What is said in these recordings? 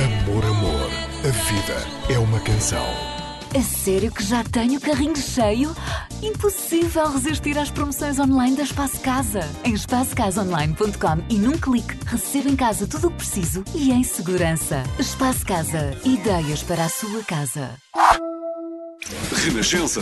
Amor, amor, a vida é uma canção. A sério que já tenho o carrinho cheio? Impossível resistir às promoções online da Espaço Casa. Em espaçocasaonline.com e num clique recebo em casa tudo o que preciso e em segurança. Espaço Casa. Ideias para a sua casa. Renascença.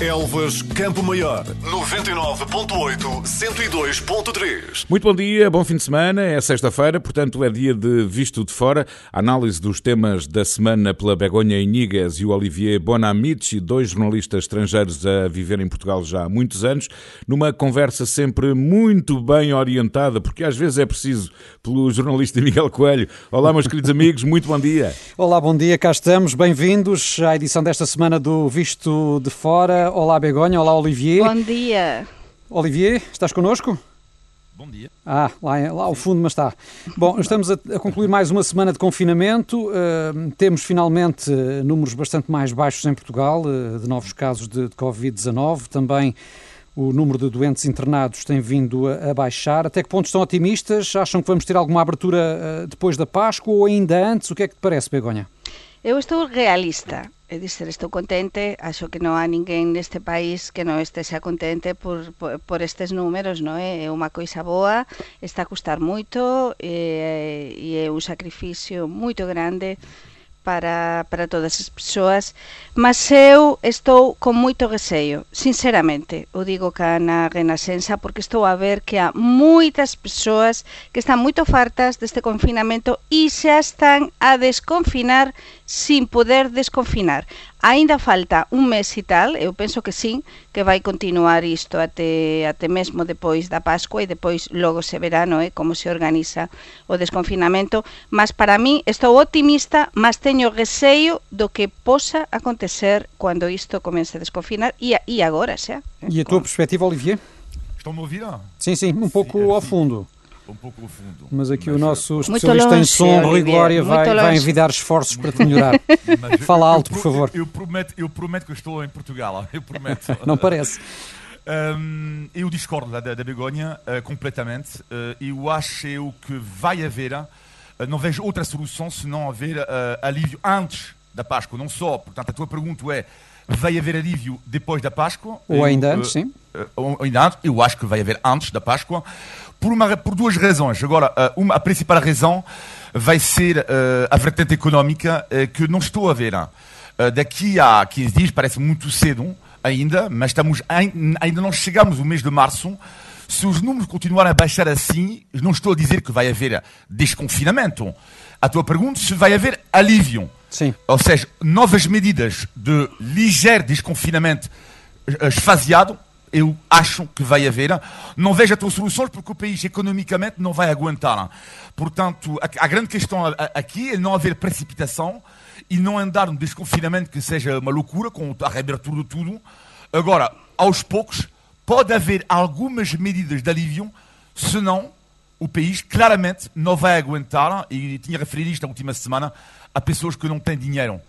Elvas Campo Maior. 99.8, 102.3. Muito bom dia, bom fim de semana. É sexta-feira, portanto é dia de Visto de Fora. A análise dos temas da semana pela Begonha Inigas e o Olivier Bonamici, dois jornalistas estrangeiros a viver em Portugal já há muitos anos, numa conversa sempre muito bem orientada, porque às vezes é preciso, pelo jornalista Miguel Coelho. Olá, meus queridos amigos, muito bom dia. Olá, bom dia, cá estamos. Bem-vindos à edição desta semana do Visto de Fora. Olá, Begonha. Olá, Olivier. Bom dia. Olivier, estás connosco? Bom dia. Ah, lá, lá ao fundo, mas está. Bom, estamos a, a concluir mais uma semana de confinamento. Uh, temos finalmente uh, números bastante mais baixos em Portugal, uh, de novos casos de, de Covid-19. Também o número de doentes internados tem vindo a, a, baixar. Até que ponto estão otimistas? Acham que vamos ter alguma abertura depois da Páscoa ou ainda antes? O que é que te parece, Begonha? Eu estou realista. Dizer, estou contente, acho que non há ninguén neste país que non estexa contente por, por, por estes números, non é? É unha coisa boa, está a custar moito e, e é un sacrificio moito grande para, para todas as persoas, mas eu estou con moito receio, sinceramente, o digo cá na Renascença, porque estou a ver que há moitas persoas que están moito fartas deste confinamento e xa están a desconfinar sin poder desconfinar. Ainda falta un mes e tal, eu penso que sim, que vai continuar isto até, até mesmo depois da Pascua e depois logo se verá no, eh, como se organiza o desconfinamento, mas para mí estou optimista, mas teño receio do que posa acontecer cando isto comece a desconfinar e, e agora xa. E a tua perspectiva, Olivier? Estão-me a ouvir? Sim, sim, um pouco ao fundo um pouco fundo. Mas aqui mas, o nosso especialista em som, Rui Glória, vai, vai envidar esforços para te melhorar. Fala alto, por favor. Eu, eu, prometo, eu prometo que estou em Portugal, eu prometo. Não parece. Um, eu discordo da, da Begonha uh, completamente. Uh, eu acho que vai haver, uh, não vejo outra solução se não haver alívio antes da Páscoa. Não só, portanto, a tua pergunta é: vai haver alívio depois da Páscoa? Ou ainda eu, antes, sim. ou ainda antes, eu acho que vai haver antes da Páscoa por, uma, por duas razões. Agora, eh, uma, a principal razão vai ser uh, a vertente económica uh, que não estou a ver. Uh, daqui a 15 dias, parece muito cedo ainda, mas estamos, ainda não chegamos no mês de março. Se os números continuarem a baixar assim, não estou a dizer que vai haver desconfinamento. A tua pergunta se vai haver alívio. Sim. Ou seja, novas medidas de ligeiro desconfinamento esfaseado eu acho que vai haver. Não vejo outras soluções porque o país economicamente não vai aguentar. Portanto, a, grande questão aqui é não haver precipitação e não andar num desconfinamento que seja uma loucura, com a reabertura de tudo. Agora, aos poucos, pode haver algumas medidas de alívio, senão o país claramente não vai aguentar, e tinha referido isto na última semana, a pessoas que não têm dinheiro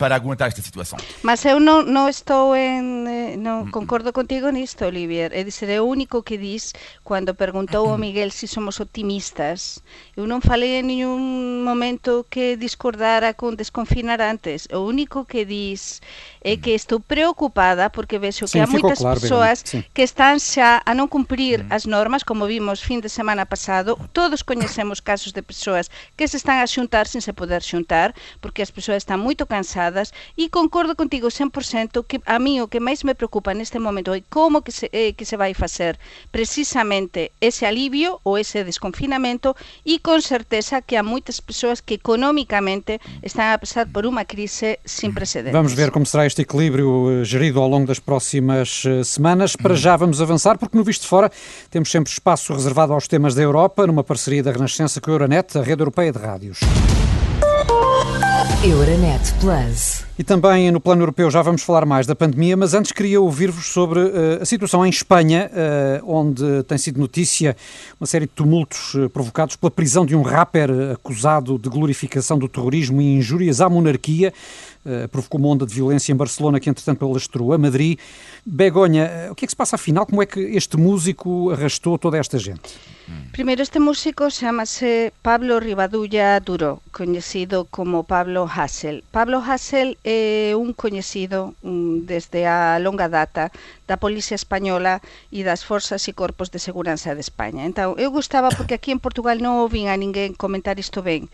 para aguantar esta situação. Mas eu non, non estou en eh, non concordo contigo nisto, Olivier. É dizer, é o único que dis cando perguntou o Miguel se si somos optimistas. Eu non falei en ningún momento que discordara con desconfinar antes. O único que dis é que estou preocupada porque vexo que há moitas claro, persoas que están xa a non cumprir as normas, como vimos fin de semana pasado. Todos coñecemos casos de persoas que se están a xuntar sin se poder xuntar, porque as persoas están moito cansadas e concordo contigo 100% que a mí o que máis me preocupa neste momento é como que se, eh, que se vai facer precisamente ese alivio ou ese desconfinamento e con certeza que há moitas persoas que economicamente están a pasar por unha crise sin precedentes. Vamos ver como será este equilíbrio eh, gerido ao longo das próximas eh, semanas. Para já vamos avançar, porque no Visto Fora temos sempre espaço reservado aos temas da Europa, numa parceria da Renascença com a Euronet, a rede europeia de rádios. Euronet Plus. E também no plano europeu já vamos falar mais da pandemia, mas antes queria ouvir-vos sobre uh, a situação em Espanha, uh, onde tem sido notícia uma série de tumultos uh, provocados pela prisão de um rapper acusado de glorificação do terrorismo e injúrias à monarquia. provocou uma onda de violência em Barcelona que, entretanto, alastrou a Madrid. Begonha, o que é que se passa afinal? Como é que este músico arrastou toda esta gente? Primeiro, este músico chamase Pablo Rivadulla Duro, coñecido como Pablo Hassel. Pablo Hassel é un coñecido um, desde a longa data da Policía Española e das Forzas e Corpos de Seguranza de España. Entón, eu gustaba porque aquí en Portugal non ouvin a ninguén comentar isto ben.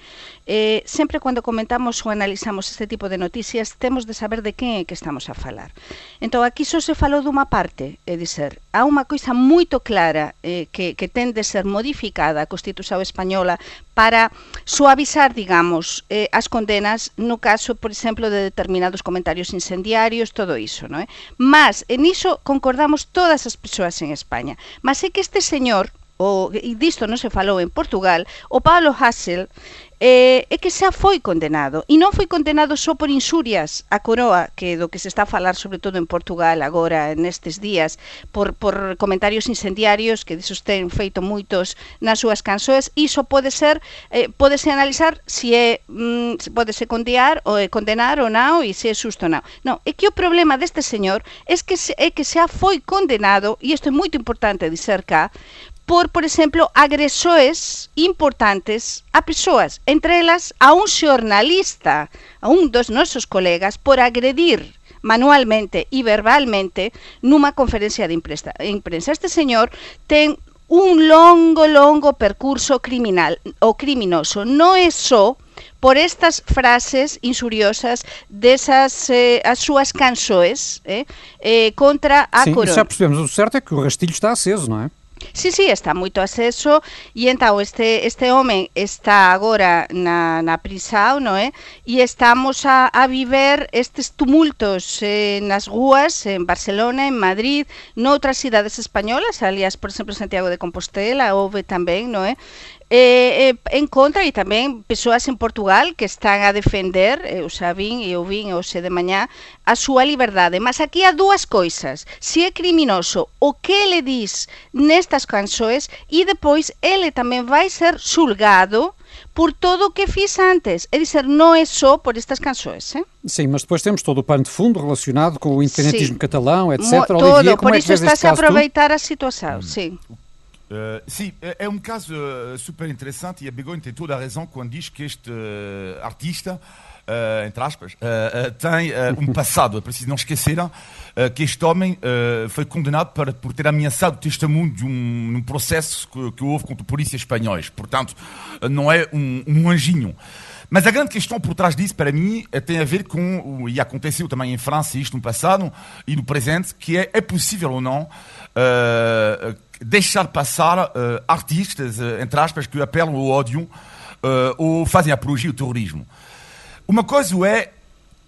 Eh, sempre cando comentamos ou analizamos este tipo de noticias, temos de saber de quen é que estamos a falar. Entón, aquí só se falou dunha parte, é dizer, há unha coisa moito clara eh, que, que ten de ser modificada a Constitución española para suavizar, digamos, eh, as condenas no caso, por exemplo, de determinados comentarios incendiarios, todo iso, non é? Mas en iso concordamos todas as persoas en España. Mas é que este señor o, e disto non se falou en Portugal, o Pablo Hassel eh, é que xa foi condenado. E non foi condenado só por insurias a coroa, que do que se está a falar sobre todo en Portugal agora, nestes días, por, por comentarios incendiarios que disos ten feito moitos nas súas cansoes. Iso pode ser, eh, pode ser analizar se é, mm, se podese condear ou é eh, condenar ou non, e se é susto ou non. Non, é que o problema deste señor é que, se, é que xa foi condenado, e isto é moito importante dizer cá, por, por exemplo, agresores importantes a persoas, entre elas a un xornalista, a un dos nosos colegas, por agredir manualmente e verbalmente nunha conferencia de imprensa. Este señor ten un longo, longo percurso criminal o criminoso. Non é só por estas frases insuriosas desas eh, as súas canções eh, eh, contra a Sim, corona. já percebemos. O certo é que o rastilho está aceso, não é? Sí, sí, está moito acceso e entao este, este home está agora na, na prisão, non é? Eh? E estamos a, a viver estes tumultos eh, nas rúas en Barcelona, en Madrid, noutras cidades españolas, alias, por exemplo, Santiago de Compostela, houve tamén, non é? Eh? Eh, eh, en contra e tamén persoas en Portugal que están a defender, eu xa vin e eu vin hoxe de mañá, a súa liberdade. Mas aquí há dúas coisas. Se é criminoso o que ele diz nestas canções e depois ele tamén vai ser xulgado por todo o que fiz antes. É dizer, non é só por estas canções. Eh? Sim, mas depois temos todo o pano de fundo relacionado com o independentismo catalão, etc. Mo, todo, Olivier, por é isso está-se a aproveitar tu? a situação. Hum. Sim. Uh, sim, é um caso uh, super interessante e a Begonha tem toda a razão quando diz que este uh, artista, entre aspas, tem um passado. É preciso não esquecer que este homem foi condenado para, por ter ameaçado o testemunho de um, um processo que, que, houve contra a polícia espanhóis. Portanto, não é um, um anjinho. Mas a grande questão por trás disso, para mim, tem a ver com, e aconteceu também em França isto no passado e no presente, que é, é possível ou não uh, deixar passar uh, artistas, uh, entre aspas, que apelam ao ódio uh, ou fazem apologia ao terrorismo. Uma coisa é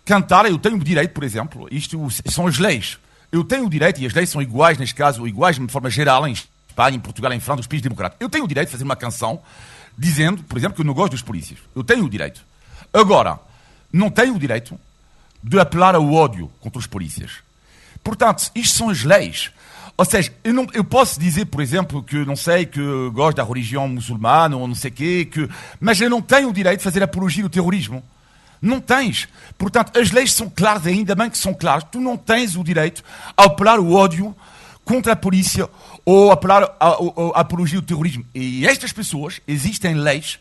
cantar, eu tenho o direito, por exemplo, isto são as leis. Eu tenho o direito, e as leis são iguais, neste caso, iguais de forma geral, em Espanha, em Portugal, em França, nos países democráticos. Eu tenho o direito de fazer uma canção dizendo, por exemplo, que eu não gosto dos polícias. Eu tenho o direito. Agora, não tenho o direito de apelar ao ódio contra os polícias. Portanto, isto são as leis. Ou seja, eu, não, eu posso dizer, por exemplo, que não sei, que gosto da religião muçulmana ou não sei o quê, que, mas eu não tenho o direito de fazer apologia do terrorismo. Não tens. Portanto, as leis são claras, ainda bem que são claras. Tu não tens o direito a apelar o ódio contra a polícia ou apelar a, a, a apologia do terrorismo. E estas pessoas, existem leis,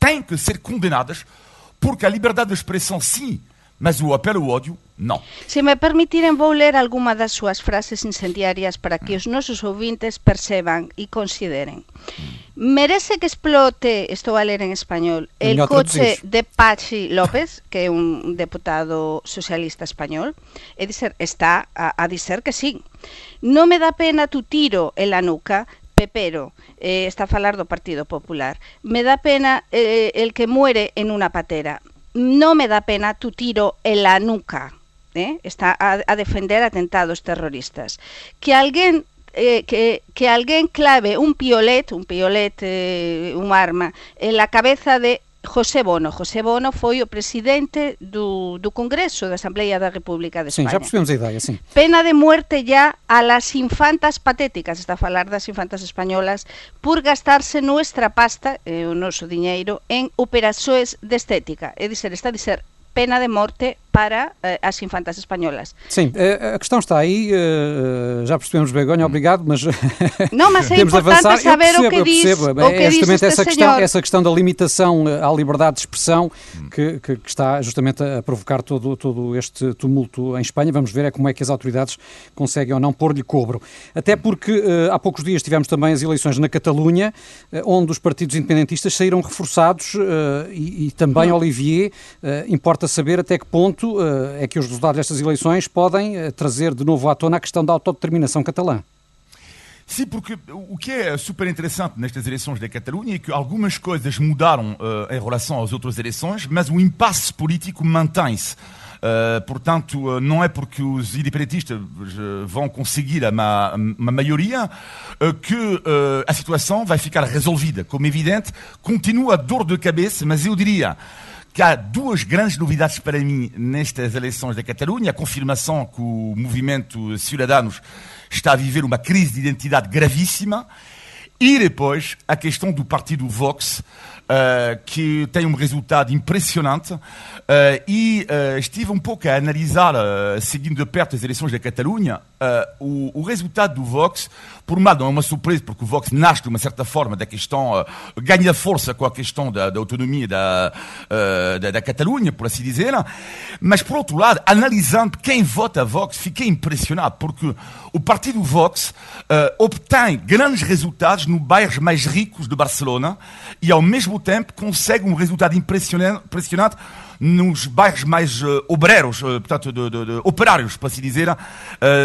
têm que ser condenadas porque a liberdade de expressão, sim, mas o apelo ao ódio, non. Se me permitirem, vou ler alguma das súas frases incendiarias para que os nosos ouvintes perceban e consideren. Merece que explote, estou a ler en español, el coche de Pachi López, que é un deputado socialista español, e dizer, está a, a dizer que sí. Non me dá pena tu tiro en la nuca, Pepero, eh, está a falar do Partido Popular. Me dá pena eh, el que muere en una patera no me da pena tu tiro en la nuca. ¿eh? Está a, defender atentados terroristas. Que alguén eh, que, que alguén clave un piolet, un piolet, eh, un arma, en la cabeza de José Bono. José Bono foi o presidente do, do Congreso da Asamblea da República de España. Sim, já percebemos a ideia, sim. Pena de muerte ya a las infantas patéticas, está a falar das infantas españolas, por gastarse nuestra pasta, eh, o noso diñeiro, en operações de estética. É dizer, está a dizer pena de morte para uh, as infantas espanholas. Sim, eh, a questão está aí, uh, já percebemos, Begonha, obrigado, mas, não, mas é temos de avançar. saber percebo, o que eu percebo. diz, o que é diz justamente essa questão, essa questão da limitação à liberdade de expressão que, que, que, está justamente a provocar todo, todo este tumulto em Espanha. Vamos ver é como é que as autoridades conseguem ou não pôr-lhe cobro. Até porque uh, há poucos dias tivemos também as eleições na Catalunha, onde os partidos independentistas saíram reforçados e, e, também, hum. Olivier, importa saber até que ponto é que os resultados destas eleições podem eh, trazer de novo à tona a questão da autodeterminação catalã. Sim, porque o que é super interessante nestas eleições da Catalunha é que algumas coisas mudaram uh, em relação às outras eleições, mas o impasse político mantém-se. Uh, portanto, uh, não é porque os independentistas vão conseguir uma, uma maioria que a situação vai ficar resolvida. Como é evidente, continua a dor de cabeça, mas eu diria que há duas grandes novidades para mim nestas eleições da Catalunha. A confirmação que o movimento Ciudadanos está a viver uma crise de identidade gravíssima. E depois a questão do partido Vox, uh, que tem um resultado impressionante. Uh, e uh, estive um pouco a analisar, seguindo de perto as eleições da Catalunha, o, o, resultado do Vox. Por lado, não é uma surpresa, porque o Vox nasce de uma certa forma da questão, ganha força com a questão da, da autonomia da, da, da, Catalunha, por assim dizer. Mas, por outro lado, analisando quem vota Vox, fiquei impressionado, porque o partido Vox obtém grandes resultados nos bairros mais ricos de Barcelona e, ao mesmo mesmo tempo consegue um resultado impressionante, nos bairros mais uh, obreiros, uh, portanto, de, de, de, operários, para assim dizer, uh,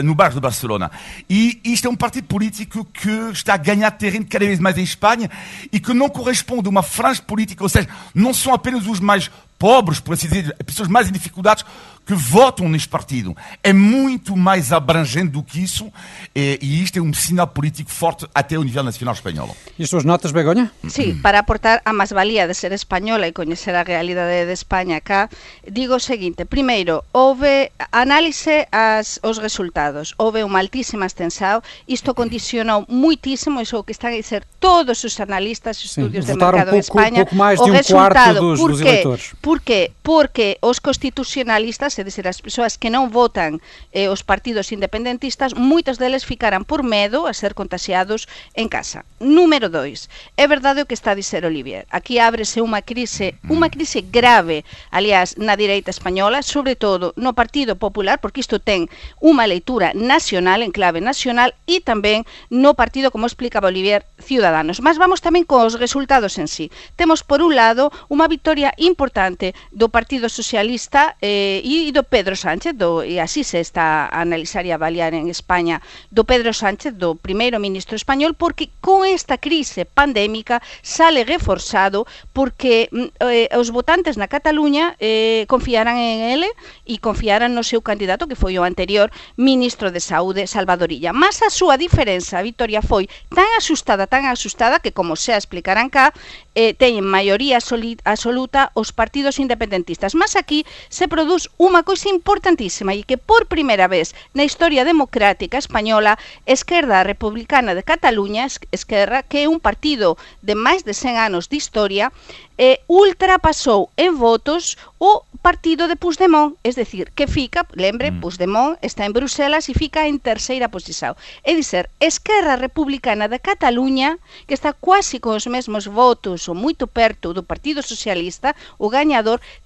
no bairro de Barcelona. E isto é um partido político que está a ganhar terreno cada vez mais em Espanha e que não corresponde a uma franja política, ou seja, não são apenas os mais pobres, por assim dizer, pessoas mais em dificuldades que votam neste partido. É muito mais abrangente do que isso e, e isto é um sinal político forte até o nível nacional espanhol. E as suas notas, Begonha? Sí, para aportar a más-valía de ser española e coñecer a realidade de España acá, digo o seguinte. Primeiro, houve análise as, os resultados. Houve unha altísima extensao. Isto condicionou muitísimo, iso que están a dizer todos os analistas, estudios Sim, de mercado pouco, en España. pouco máis de um quarto dos, dos eleitores. Por Por qué? Porque os constitucionalistas, é dizer, as persoas que non votan eh, os partidos independentistas, moitos deles ficaran por medo a ser contagiados en casa. Número 2. É verdade o que está a dizer Olivier. Aquí ábrese unha crise, unha mm. crise grave, aliás, na direita española, sobre todo no Partido Popular, porque isto ten unha leitura nacional, en clave nacional, e tamén no partido, como explicaba Olivier, Ciudadanos. Mas vamos tamén cos resultados en sí. Temos, por un lado, unha victoria importante presidente do Partido Socialista eh, e do Pedro Sánchez, do, e así se está a analizar e avaliar en España, do Pedro Sánchez, do primeiro ministro español, porque con esta crise pandémica sale reforzado porque mm, eh, os votantes na Cataluña eh, confiaran en ele e confiaran no seu candidato que foi o anterior ministro de Saúde, Salvadorilla. Mas a súa diferenza, a Vitoria, foi tan asustada, tan asustada que, como se explicarán cá, eh, teñen maioría absoluta os partidos partidos independentistas. Mas aquí se produz unha cousa importantísima e que por primeira vez na historia democrática española Esquerda Republicana de Cataluña, Esquerra, que é un partido de máis de 100 anos de historia, eh, ultrapasou en votos o partido de Puigdemont, es decir, que fica, lembre, mm. Puigdemont está en Bruselas e fica en terceira posición. É dizer, Esquerra Republicana de Cataluña, que está quasi con os mesmos votos ou moito perto do Partido Socialista, o gañador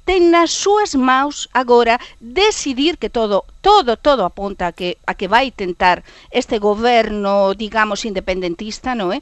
ten nas súas maus agora decidir que todo todo, todo apunta a que, a que vai tentar este goberno, digamos, independentista, non é? Eh?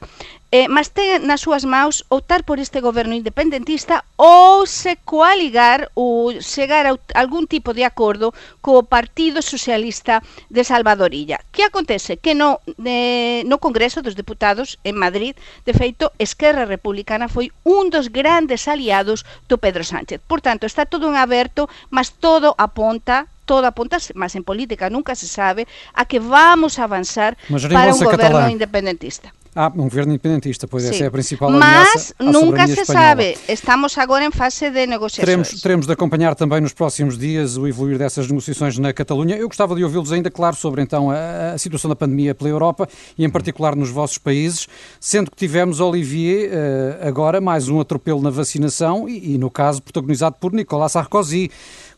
eh, mas ten nas súas maus optar por este goberno independentista ou se coaligar ou chegar a algún tipo de acordo co Partido Socialista de Salvadorilla. Que acontece? Que no, eh, no Congreso dos Deputados en Madrid, de feito, Esquerra Republicana foi un dos grandes aliados do Pedro Sánchez. Por tanto, está todo en aberto, mas todo aponta todo apunta, mas en política nunca se sabe, a que vamos a avanzar para un goberno independentista. Ah, um governo independentista, pois essa é a principal Mas nunca se espanhola. sabe. Estamos agora em fase de negociações. Teremos, teremos de acompanhar também nos próximos dias o evoluir dessas negociações na Catalunha. Eu gostava de ouvi-los ainda, claro, sobre então a, a, situação da pandemia pela Europa e em particular nos vossos países, sendo que tivemos, Olivier, uh, agora mais um atropelo na vacinação e, e, no caso, protagonizado por Nicolas Sarkozy,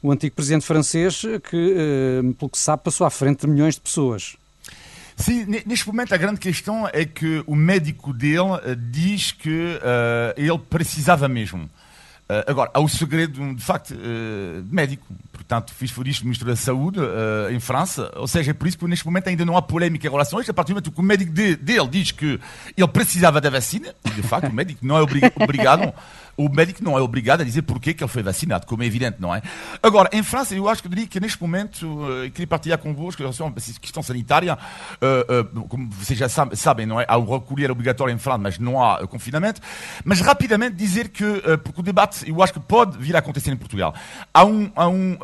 o antigo presidente francês que, uh, pelo que se sabe, passou à frente de milhões de pessoas. Sim, neste momento a grande questão é que o médico dele uh, diz que uh, ele precisava mesmo. Uh, agora, há o segredo, de facto, de médico. Portanto, fiz por isto Ministro da Saúde em França. Ou seja, é por isso que neste momento ainda não há polémica em relação a isto. A partir do momento que o médico de, dele diz que ele precisava da vacina, de facto, o médico não é obrigado o médico não é obrigado a dizer porquê que ele foi vacinado, como é evidente, não é? Agora, em França, eu acho que eu diria que neste momento, uh, queria partilhar convosco em relação a questão sanitária, uh, uh, como vocês já sabem, não é? Há o recolher obrigatório em França, mas não há confinamento. Mas rapidamente dizer que, porque o debate, eu acho que pode vir a acontecer em Portugal. Há um, há um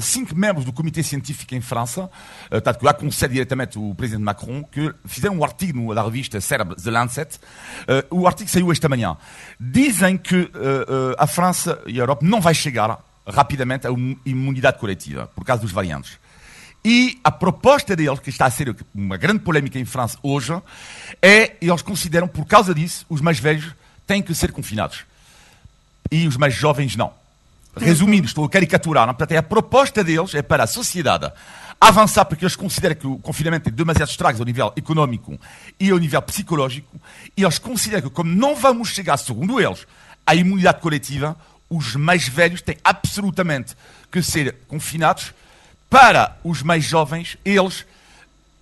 cinco membros do comitê científico em França, uh, que aconselho diretamente o presidente Macron, que fizeram um artigo na revista Cerebro, The Lancet. o artigo saiu esta manhã. Dizem que uh, a França e a Europa não vai chegar rapidamente uma imunidade coletiva por causa dos variantes. E a proposta deles, que está a ser uma grande polémica em França hoje, é, eles consideram, por causa disso, os mais velhos têm que ser confinados. E os mais jovens não. Resumindo, estou a caricaturar, não? portanto, é a proposta deles é para a sociedade avançar, porque eles consideram que o confinamento tem demasiados estragos ao nível económico e ao nível psicológico, e eles consideram que, como não vamos chegar, segundo eles, à imunidade coletiva, os mais velhos têm absolutamente que ser confinados para os mais jovens, eles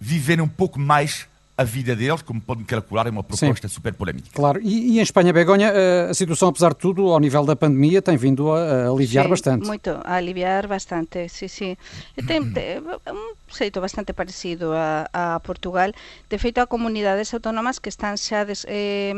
viverem um pouco mais a vida deles, como podem calcular, é uma proposta Sim. super polémica. Claro, e, e, em Espanha, Begonha, eh, a situação, apesar de tudo, ao nível da pandemia, tem vindo a, a aliviar sim, bastante. muito, a aliviar bastante, sim, sim. Tem, tem um xeito bastante parecido a, a Portugal. De feito, há comunidades autónomas que están xa des, eh,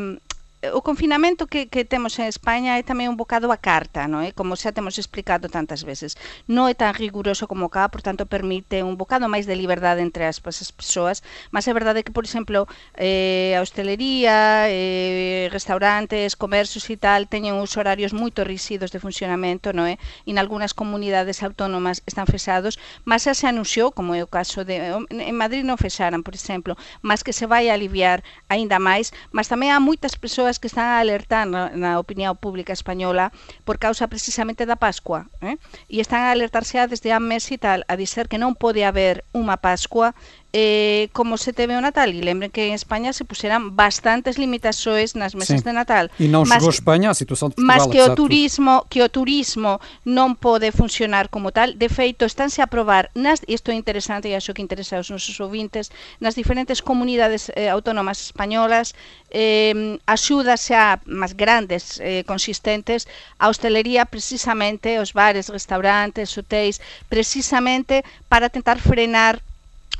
o confinamento que, que temos en España é tamén un bocado a carta, non é? Como xa temos explicado tantas veces. Non é tan riguroso como cá, por tanto permite un bocado máis de liberdade entre as, as persoas, mas é verdade que, por exemplo, eh, a hostelería, eh, restaurantes, comercios e tal, teñen uns horarios moito rígidos de funcionamento, non é? E en algunhas comunidades autónomas están fechados, mas xa se anunciou, como é o caso de... En Madrid non fexaran, por exemplo, mas que se vai aliviar aínda máis, mas tamén há moitas persoas persoas que están a alertar na, na opinión pública española por causa precisamente da Pascua, eh? e están a alertarse desde a mes e tal a dizer que non pode haber unha Pascua eh, como se teve o Natal. E lembren que en España se puseran bastantes limitações nas mesas sí. de Natal. E non chegou a España a situación de Portugal. Mas que o turismo, que o turismo non pode funcionar como tal. De feito, estánse a probar, nas, isto é interesante e acho que interesa aos nosos ouvintes, nas diferentes comunidades eh, autónomas españolas, eh, axudas xa máis grandes, eh, consistentes, a hostelería precisamente, os bares, restaurantes, hotéis, precisamente para tentar frenar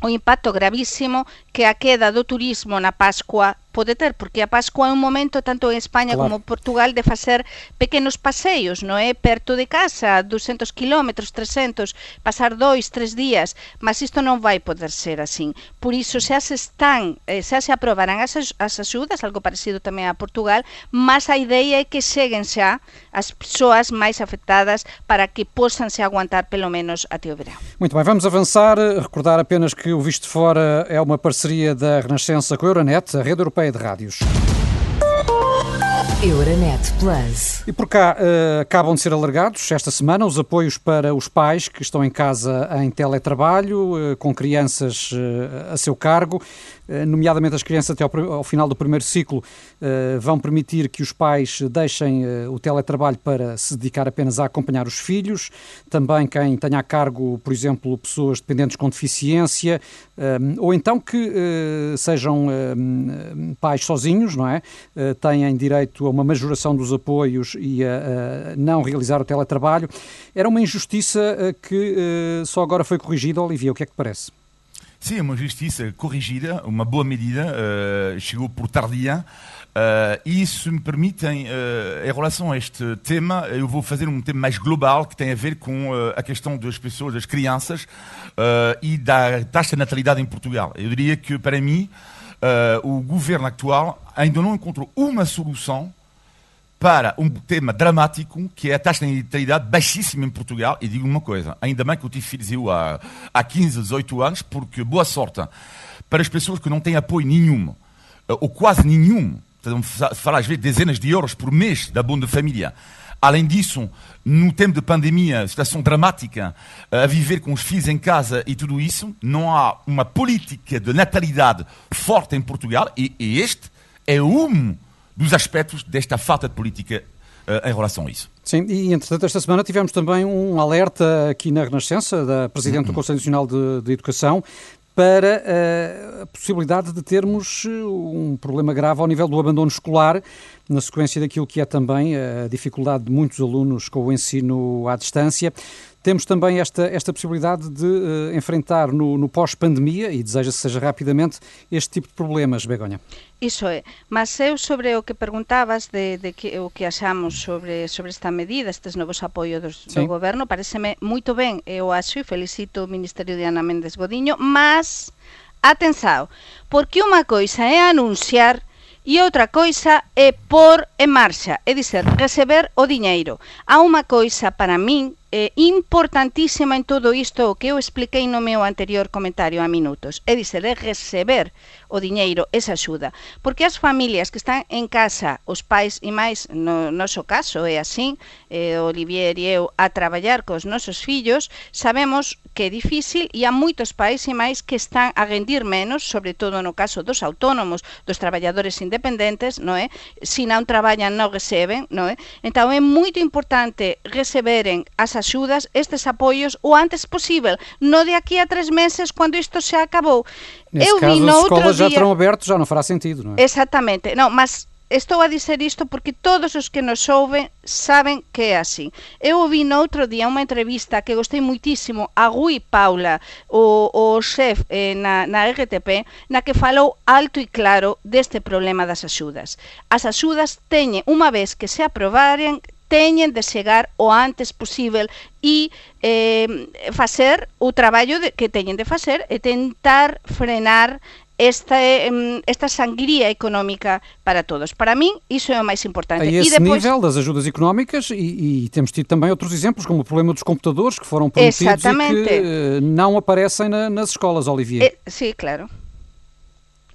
o impacto gravísimo que a queda do turismo na Pascua pode ter, porque a Pascua é un momento tanto en España claro. como Portugal de facer pequenos paseios, non é? Perto de casa, 200 kilómetros, 300, pasar dois, tres días, mas isto non vai poder ser así. Por iso xa se están, eh, xa se aprobarán as, as axudas, algo parecido tamén a Portugal, mas a ideia é que cheguen xa as persoas máis afectadas para que posan se aguantar pelo menos até o verão. Muito bem, vamos avançar, recordar apenas que o Visto Fora é uma parceria da Renascença com a Euronet, a rede europeia Europeia de Rádios. Euronet Plus. E por cá uh, acabam de ser alargados esta semana os apoios para os pais que estão em casa em teletrabalho, uh, com crianças uh, a seu cargo. Eh, nomeadamente as crianças até ao, ao final do primeiro ciclo, eh, vão permitir que os pais deixem eh, o teletrabalho para se dedicar apenas a acompanhar os filhos, também quem tenha a cargo, por exemplo, pessoas dependentes com deficiência, ou então que sejam pais sozinhos, não é? Têm direito a uma majoração dos apoios e a não realizar o teletrabalho. Era uma injustiça que só agora foi corrigida, Olivia, o que é que parece? Sim, uma justiça corrigida, uma boa medida, uh, chegou por tardia. Uh, e se me permitem, uh, em relação a este tema, eu vou fazer um tema mais global que tem a ver com uh, a questão das pessoas, das crianças e da taxa de natalidade em Portugal. Eu diria que, para mim, o governo atual ainda não encontrou uma solução para um tema dramático que é a taxa de natalidade baixíssima em Portugal. E digo uma coisa: ainda bem que eu tive filhos eu há, há 15, 18 anos, porque boa sorte para as pessoas que não têm apoio nenhum, ou quase nenhum, falar às vezes dezenas de euros por mês da Bunda Família. Além disso, no tempo de pandemia, situação dramática, a viver com os filhos em casa e tudo isso, não há uma política de natalidade forte em Portugal e este é um dos aspectos desta falta de política uh, em relação a isso. Sim, e entretanto esta semana tivemos também um alerta aqui na Renascença da Presidente do Conselho Nacional de, de Educação para uh, a possibilidade de termos eh, um problema grave ao nível do abandono escolar, na sequência daquilo que é também a dificuldade de muitos alunos com o ensino à distância. Temos também esta, esta possibilidade de uh, enfrentar no, no pós-pandemia, e deseja-se seja rapidamente, este tipo de problemas, Begonha. Iso é, mas eu sobre o que perguntabas de, de que, o que achamos sobre, sobre esta medida, estes novos apoios do, do goberno, pareceme moito ben, eu acho e felicito o Ministerio de Ana Méndez Godiño, mas, atenção, porque unha coisa é anunciar e outra coisa é por en marcha, é dizer, receber o diñeiro. Há unha coisa para min eh, importantísima en todo isto o que eu expliquei no meu anterior comentario a minutos. É dizer, é receber o diñeiro, esa axuda. Porque as familias que están en casa, os pais e máis, no noso caso é así, eh, Olivier e eu a traballar cos nosos fillos, sabemos que é difícil e há moitos pais e máis que están a rendir menos, sobre todo no caso dos autónomos, dos traballadores independentes, non é? Se si non traballan, non receben, non é? Entón é moito importante receberen as axudas, estes apoios, o antes posible, no de aquí a tres meses, cando isto se acabou. Nesse eu caso, vi no as escolas já terão aberto, já não fará sentido, não é? Exatamente. Não, mas estou a dizer isto porque todos os que nos ouvem saben que é así. Eu ouvi no outro día unha entrevista que gostei muitísimo a Rui Paula, o, o chef eh, na, na RTP, na que falou alto e claro deste problema das axudas. As axudas teñen, unha vez que se aprobaren, teñen de chegar o antes posible e eh, facer o traballo de, que teñen de facer e tentar frenar esta, esta sangría económica para todos. Para mim, iso é o máis importante. A esse e depois... nível das ajudas económicas, e, e, temos tido também outros exemplos, como o problema dos computadores, que foram prometidos Exatamente. e que uh, não aparecem na, nas escolas, Olivier. É, sim, claro.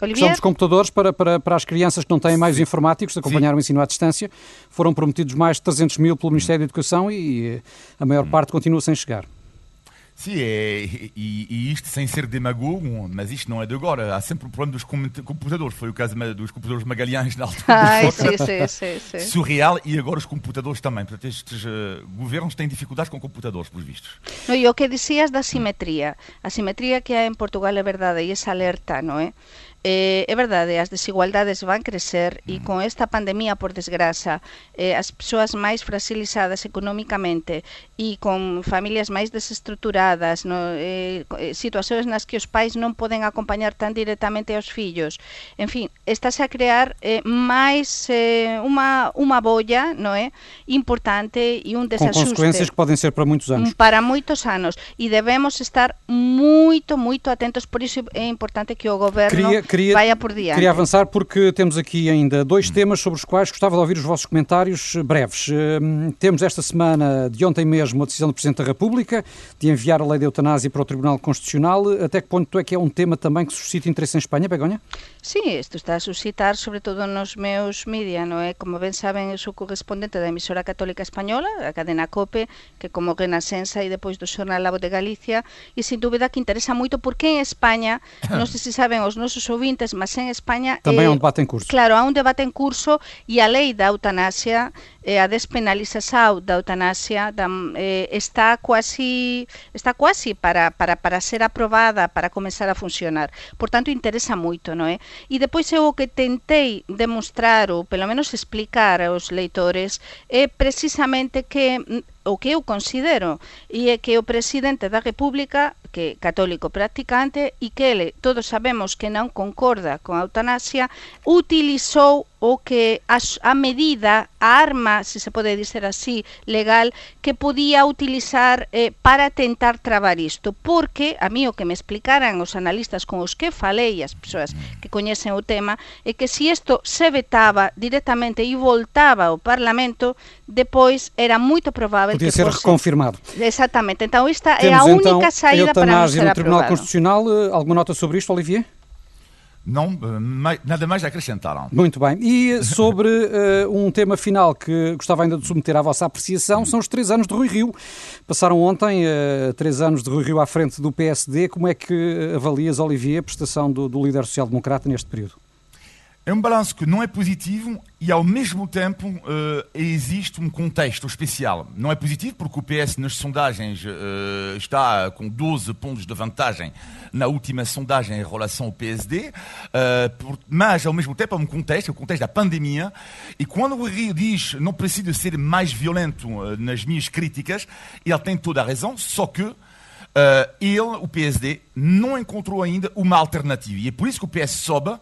Olivier? dos computadores para, para, para as crianças que não têm mais informáticos de acompanhar Sim. o ensino à distância. Foram prometidos mais de 300 mil pelo Ministério da Educação e a maior hum. parte continua sem chegar. Sim, é, e, e, isto sem ser demagogo, mas isto não é de agora. Há sempre o problema dos computadores. Foi o caso dos computadores Magalhães na altura. Ai, sim, sim, sim, sim. Surreal e agora os computadores também. Portanto, estes uh, governos têm dificuldades com computadores, pelos vistos. No, e o que dizias da simetria. A simetria que há em Portugal é verdade e esse alerta, não é? Eh, é verdade, as desigualdades van crecer e con esta pandemia, por desgraza, eh, as persoas máis fragilizadas económicamente e con familias máis desestruturadas, no, eh, situacións nas que os pais non poden acompañar tan directamente aos fillos. En fin, estáse a crear eh, máis eh, unha, unha bolla no é? importante e un desaxuste. Com consecuencias que podem ser para moitos anos. Para moitos anos. E debemos estar moito, moito atentos. Por iso é importante que o goberno... Queria, queria, vai por diante. Queria avançar porque temos aqui ainda dois temas sobre os quais gostava de ouvir os vossos comentários breves. Hum, temos esta semana, de ontem mesmo, a decisão do Presidente da República de enviar a lei da eutanásia para o Tribunal Constitucional. Até que ponto é que é um tema também que suscita interesse em Espanha, Begonha? Sim, isto está a suscitar, sobretudo nos meus mídia, non é? Como ben saben, eu sou correspondente da emisora católica española, a cadena COPE, que como Renascença e depois do Xornal La de Galicia, e sin dúbida que interesa moito porque en España, non sei se saben os nosos ouvintes, mas en España... Tamén eh, há un debate en curso. Claro, há un debate en curso e a lei da eutanasia eh, a despenalización da eutanasia da, eh, está quasi está quasi para, para, para ser aprobada, para comenzar a funcionar. Por tanto, interesa moito, non é? E depois eu o que tentei demostrar, ou pelo menos explicar aos leitores, é precisamente que o que eu considero e é que o presidente da República que católico practicante e que ele, todos sabemos que non concorda con a eutanasia, utilizou o que a, a medida, a arma, se se pode dizer así, legal, que podía utilizar eh, para tentar trabar isto. Porque, a mí o que me explicaran os analistas con os que falei, as persoas que coñecen o tema, é que se isto se vetaba directamente e voltaba ao Parlamento, depois era moito probable Podia que ser fose... reconfirmado. Exactamente. Então esta Temos, é a única então, saída para non ser aprovado. no Tribunal Constitucional, eh, alguma nota sobre isto, Olivier? Não, eh, nada mais a acrescentar. Muito bem. E sobre eh, um tema final que gostava ainda de submeter à vossa apreciação, são os três anos de Rui Rio. Passaram ontem eh, três anos de Rui Rio à frente do PSD. Como é que avalias, Olivier, a prestação do, do líder social-democrata neste período? É um balanço que não é positivo e, ao mesmo tempo, eh, existe um contexto especial. Não é positivo porque o PS, nas sondagens, eh, está com 12 pontos de vantagem na última sondagem em relação ao PSD, eh, por- mas, ao mesmo tempo, é um contexto, é o contexto da pandemia. E quando o Rio diz não preciso ser mais violento nas minhas críticas, ele tem toda a razão, só que Uh, ele, o PSD, não encontrou ainda uma alternativa. E é por isso que o PS sobe,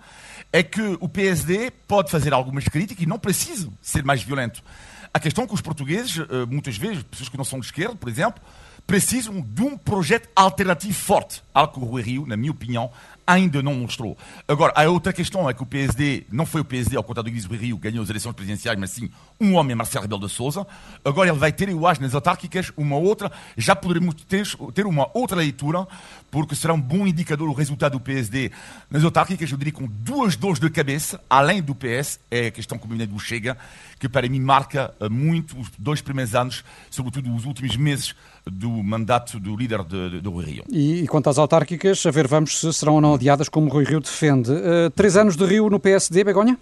é que o PSD pode fazer algumas críticas e não precisa ser mais violento. A questão é que os portugueses, uh, muitas vezes, pessoas que não são de esquerda, por exemplo, precisam de um projeto alternativo forte. Algo que o Rui Rio, na minha opinião, ainda não mostrou. Agora, a outra questão é que o PSD, não foi o PSD, ao contrário do que diz o que ganhou as eleições presidenciais, mas sim um homem, Marcelo Rebelo de Sousa. Agora ele vai ter, eu acho, nas autárquicas, uma outra, já poderemos ter, ter uma outra leitura, porque será um bom indicador o resultado do PSD nas autárquicas, eu diria com duas dores de cabeça, além do PS, é a questão combinada do Chega, que para mim marca eh, muito os dois primeiros anos, sobretudo os últimos meses do mandato do líder de, de, do Rui Rio. E, e quanto às autárquicas, a ver vamos se serão ou não adiadas, como o Rui Rio defende. Eh, três anos de Rio no PSD, Begonha?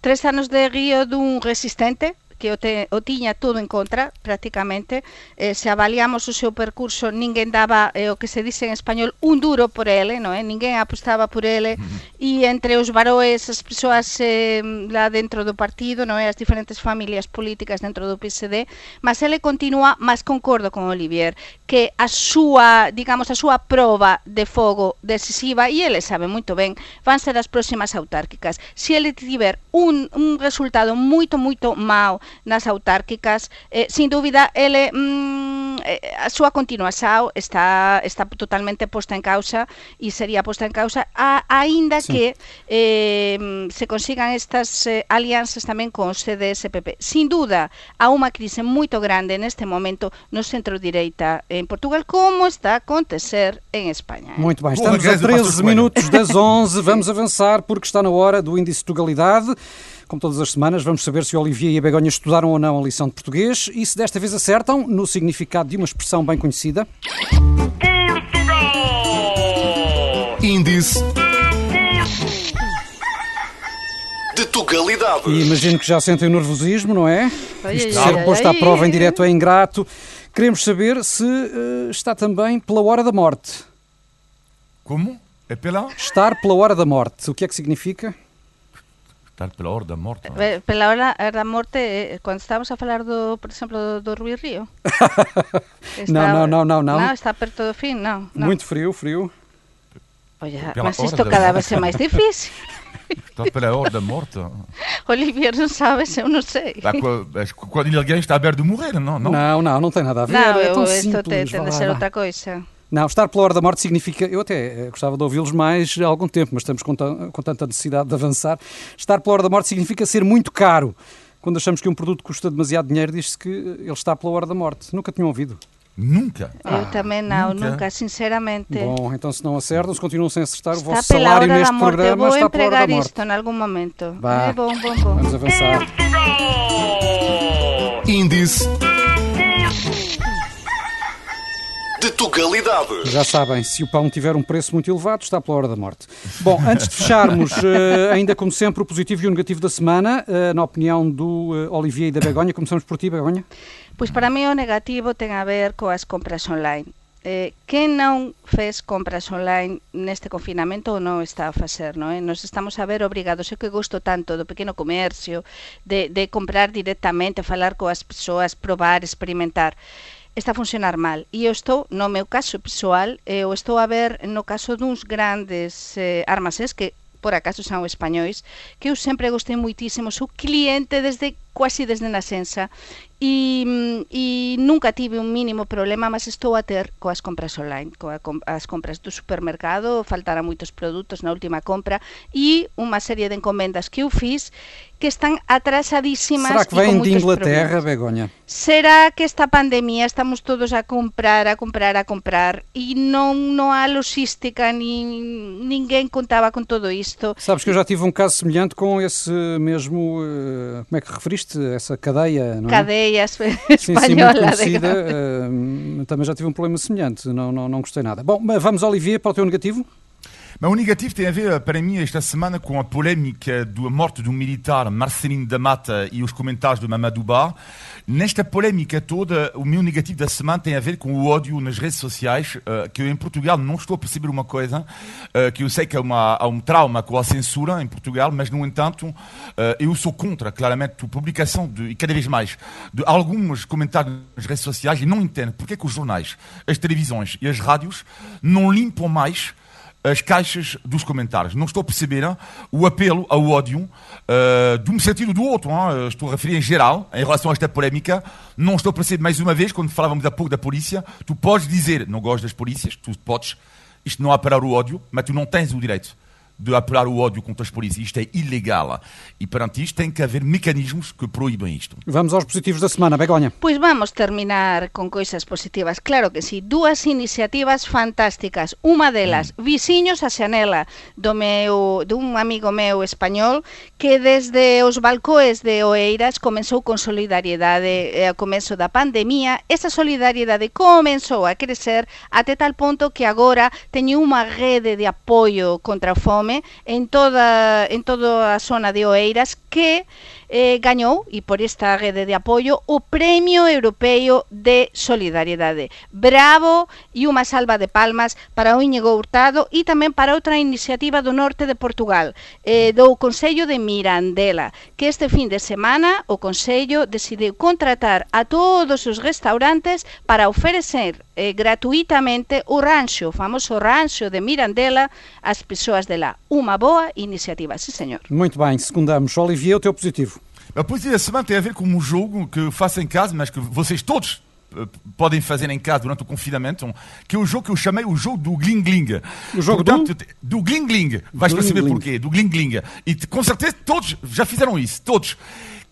Tres anos de Río dun resistente que o, te, o tiña todo en contra, prácticamente. Eh, se avaliamos o seu percurso, ninguén daba eh, o que se dice en español un duro por ele, non é? Ninguén apostaba por ele. E entre os varoes, as persoas eh, lá dentro do partido, non é? As diferentes familias políticas dentro do PSD, mas ele continúa, mas concordo con Olivier, que a súa, digamos, a súa proba de fogo decisiva, e ele sabe moito ben, van ser as próximas autárquicas. Se ele tiver un, un resultado moito, moito mau nas autárquicas, eh, sin dúbida, ele mm, eh, a súa continuación está, está totalmente posta en causa e sería posta en causa a, aínda Sí. que eh, se consigan estas eh, alianzas tamén con CDS-PP. Sin duda, há unha crise moito grande neste momento no centro-direita en Portugal, como está a acontecer en España. eh. Muito bem, estamos a Grécia, passa 13 o joelho. minutos das 11. Vamos avançar porque está na hora do índice de legalidade. Como todas as semanas, vamos saber se o Olivier e a Begonha estudaram ou não a lição de português e se desta vez acertam no significado de uma expressão bem conhecida. Índice de Tugalidade. E imagino que já sentem o nervosismo, não é? Ai, Isto de ai, ser ai, posto à prova em direto é ingrato. Queremos saber se eh, está também pela hora da morte. Como? É pela? Estar pela hora da morte. O que é que significa? Estar pela hora da morte. não? Eh, Pela hora da morte, eh, quando estávamos a falar, do, por exemplo, do, do Rui Río. Não, não, não, não, não. Não, está perto do fim, não. não. Muito frio, frio. Pela mas isto da cada vez é mais difícil. Estar pela hora da morte. Olivier não sabe, eu não sei. Tá, Quando alguém está aberto de morrer, não? não? Não, não, não tem nada a ver. Não, é eu, tão isto simples. te- tem vá de ser outra coisa. Não, estar pela hora da morte significa. Eu até eh, gostava de ouvi-los mais há algum tempo, mas estamos com, ta- com tanta necessidade de avançar. Estar pela hora da morte significa ser muito caro. Quando achamos que um produto custa demasiado dinheiro, diz-se que eh, ele está pela hora da morte. Nunca tinham ouvido. Nunca. eu também não, nunca. nunca, sinceramente. Bom, então se não acertam, se continuam sem acertar, o está vosso pela salário da neste morte. Eu programa vou está pela hora da morte. isto em algum momento. Vá. É bom, bom, bom. Vamos avançar. Índice de Tugalidade. Já sabem, se o pão tiver um preço muito elevado, está pela hora da morte. Bom, antes de fecharmos, eh, ainda como sempre, o positivo e o negativo da semana, eh, na opinião do eh, Olivier e da Begonha. Começamos por ti, Begonha. Pois para mí o negativo ten a ver coas compras online. Eh, quen non fez compras online neste confinamento ou non está a facer, non é? Nos estamos a ver obrigados, eu que gosto tanto do pequeno comercio, de, de comprar directamente, falar coas persoas, probar, experimentar está a funcionar mal. E eu estou no meu caso pessoal eu eh, estou a ver no caso duns grandes eh, armases que por acaso son españois que eu sempre gostei moitísimo sou cliente desde quasi desde nascença e, e nunca tive un mínimo problema, mas estou a ter coas compras online, coas as compras do supermercado, faltaran moitos produtos na última compra e unha serie de encomendas que eu fiz que están atrasadísimas Será que vêm de Inglaterra, problemas. Begonha? Será que esta pandemia estamos todos a comprar, a comprar, a comprar e non, non há logística, nin, ninguén contaba con todo isto. Sabes que eu já tive um caso semelhante com esse mesmo, eh, como é que referiste? Essa cadeia, não é? Cadeia espanhola. Sim, sim, muito conhecida. Uh, também já tive um problema semelhante, não, não, não gostei nada. Bom, vamos, Olivier, para o teu negativo? Mas o negativo tem a ver, para mim, esta semana com a polémica da morte do militar Marcelino da Mata e os comentários do Mamadou Ba. Nesta polémica toda, o meu negativo da semana tem a ver com o ódio nas redes sociais, uh, que eu em Portugal não estou a perceber uma coisa, uh, que eu sei que há, uma, há um trauma com a censura em Portugal, mas, no entanto, uh, eu sou contra, claramente, a publicação, de, e cada vez mais, de alguns comentários nas redes sociais e não entendo porque é que os jornais, as televisões e as rádios não limpam mais as caixas dos comentários. Não estou a perceber hein, o apelo ao ódio uh, de um sentido ou do outro. Hein, estou a referir em geral, em relação a esta polémica. Não estou a perceber, mais uma vez, quando falávamos há pouco da polícia, tu podes dizer, não gosto das polícias, tu podes, isto não há parar o ódio, mas tu não tens o direito de apelar o ódio contra as polícias. Isto é ilegal. E perante isto tem que haver mecanismos que proíbem isto. Vamos aos positivos da semana, Begonha. Pois vamos terminar con coisas positivas. Claro que sí. Dúas iniciativas fantásticas. Unha delas, mm. Viciños a Xanela, do meu, dun amigo meu español, que desde os balcoes de Oeiras comenzou con solidariedade eh, ao comezo da pandemia. Esa solidariedade comenzou a crecer até tal ponto que agora teño unha rede de apoio contra a fome enorme en toda en toda a zona de Oeiras que eh, gañou, e por esta rede de apoio, o Premio Europeo de Solidariedade. Bravo e unha salva de palmas para o Íñigo Hurtado e tamén para outra iniciativa do norte de Portugal, eh, do Consello de Mirandela, que este fin de semana o Consello decidiu contratar a todos os restaurantes para ofrecer eh, gratuitamente o rancho, o famoso rancho de Mirandela, ás persoas de lá. Unha boa iniciativa, sí señor. Muito bem, secundamos. Olivier, o teu positivo. A poesia da semana tem a ver com um jogo que eu faço em casa, mas que vocês todos eh, podem fazer em casa durante o confinamento, que é o jogo que eu chamei o jogo do Gling Gling. O jogo Portanto, do? Do Gling Gling. Vais perceber porquê. Do Gling Gling. E com certeza todos já fizeram isso. Todos.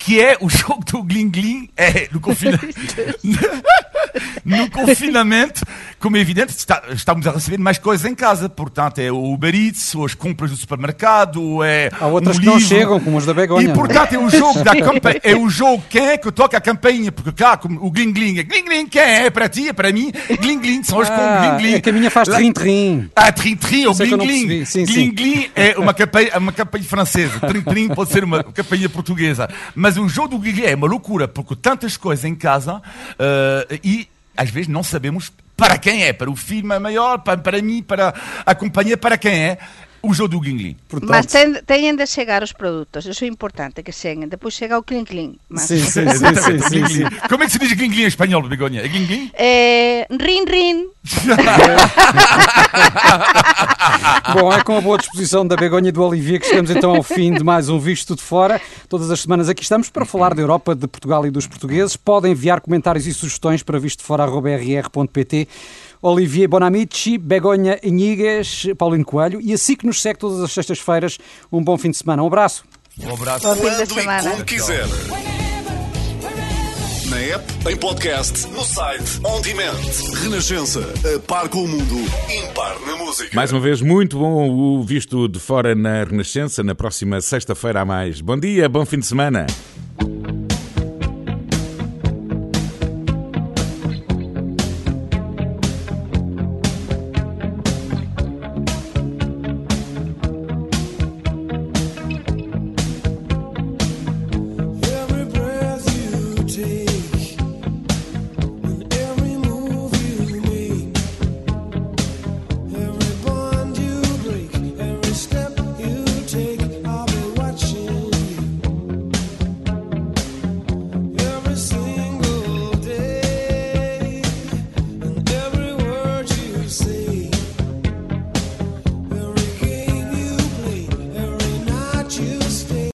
Que é o jogo do Gling Gling. É, no confinamento. no confinamento, como é evidente, está, estamos a receber mais coisas em casa. Portanto, é o Uber Eats, ou as compras do supermercado, é Há outras um que livro. não chegam, como as da Begonha. E, portanto, é o jogo da campanha. É o jogo quem é que toca a campainha. Porque cá, como o Gling Gling, é Gling Gling, quem é? É para ti, é para mim. Gling Gling, são as ah, Gling Gling. É que a minha faz trim-trim. Ah, trim-trim, ou Gling Gling. Sim, Gling Gling é uma campainha, uma campainha francesa. Trim-trim pode ser uma campainha portuguesa. Mas o jogo do Gling é uma loucura, porque tantas coisas em casa uh, e às vezes não sabemos para quem é, para o filho maior, para, para mim, para a companhia, para quem é o jogo do Gling Portanto... Mas ten, teñen de chegar os produtos, isso é importante que cheguen. Depois chega o Gling. Mas... Sim, sim, sim, sim, sim, sim. Como é que se diz Gling Gling em espanhol, Begonha? É Gling Gling? É, rin Rin. Bom, é com a boa disposição da Begonha e do Olivia que chegamos então ao fim de mais um Visto de Fora. Todas as semanas aqui estamos para falar da Europa, de Portugal e dos portugueses. Podem enviar comentários e sugestões para vistofora.rr.pt. Olivier Bonamici, Begonha Inigues, Paulino Coelho e assim que nos segue todas as sextas-feiras. Um bom fim de semana. Um abraço. Um abraço. Bom fim de semana. Quando e como quiser. Na app, em podcast, no site, on demand. Renascença, a par com o mundo, impar na música. Mais uma vez, muito bom o visto de fora na Renascença. Na próxima sexta-feira há mais. Bom dia, bom fim de semana.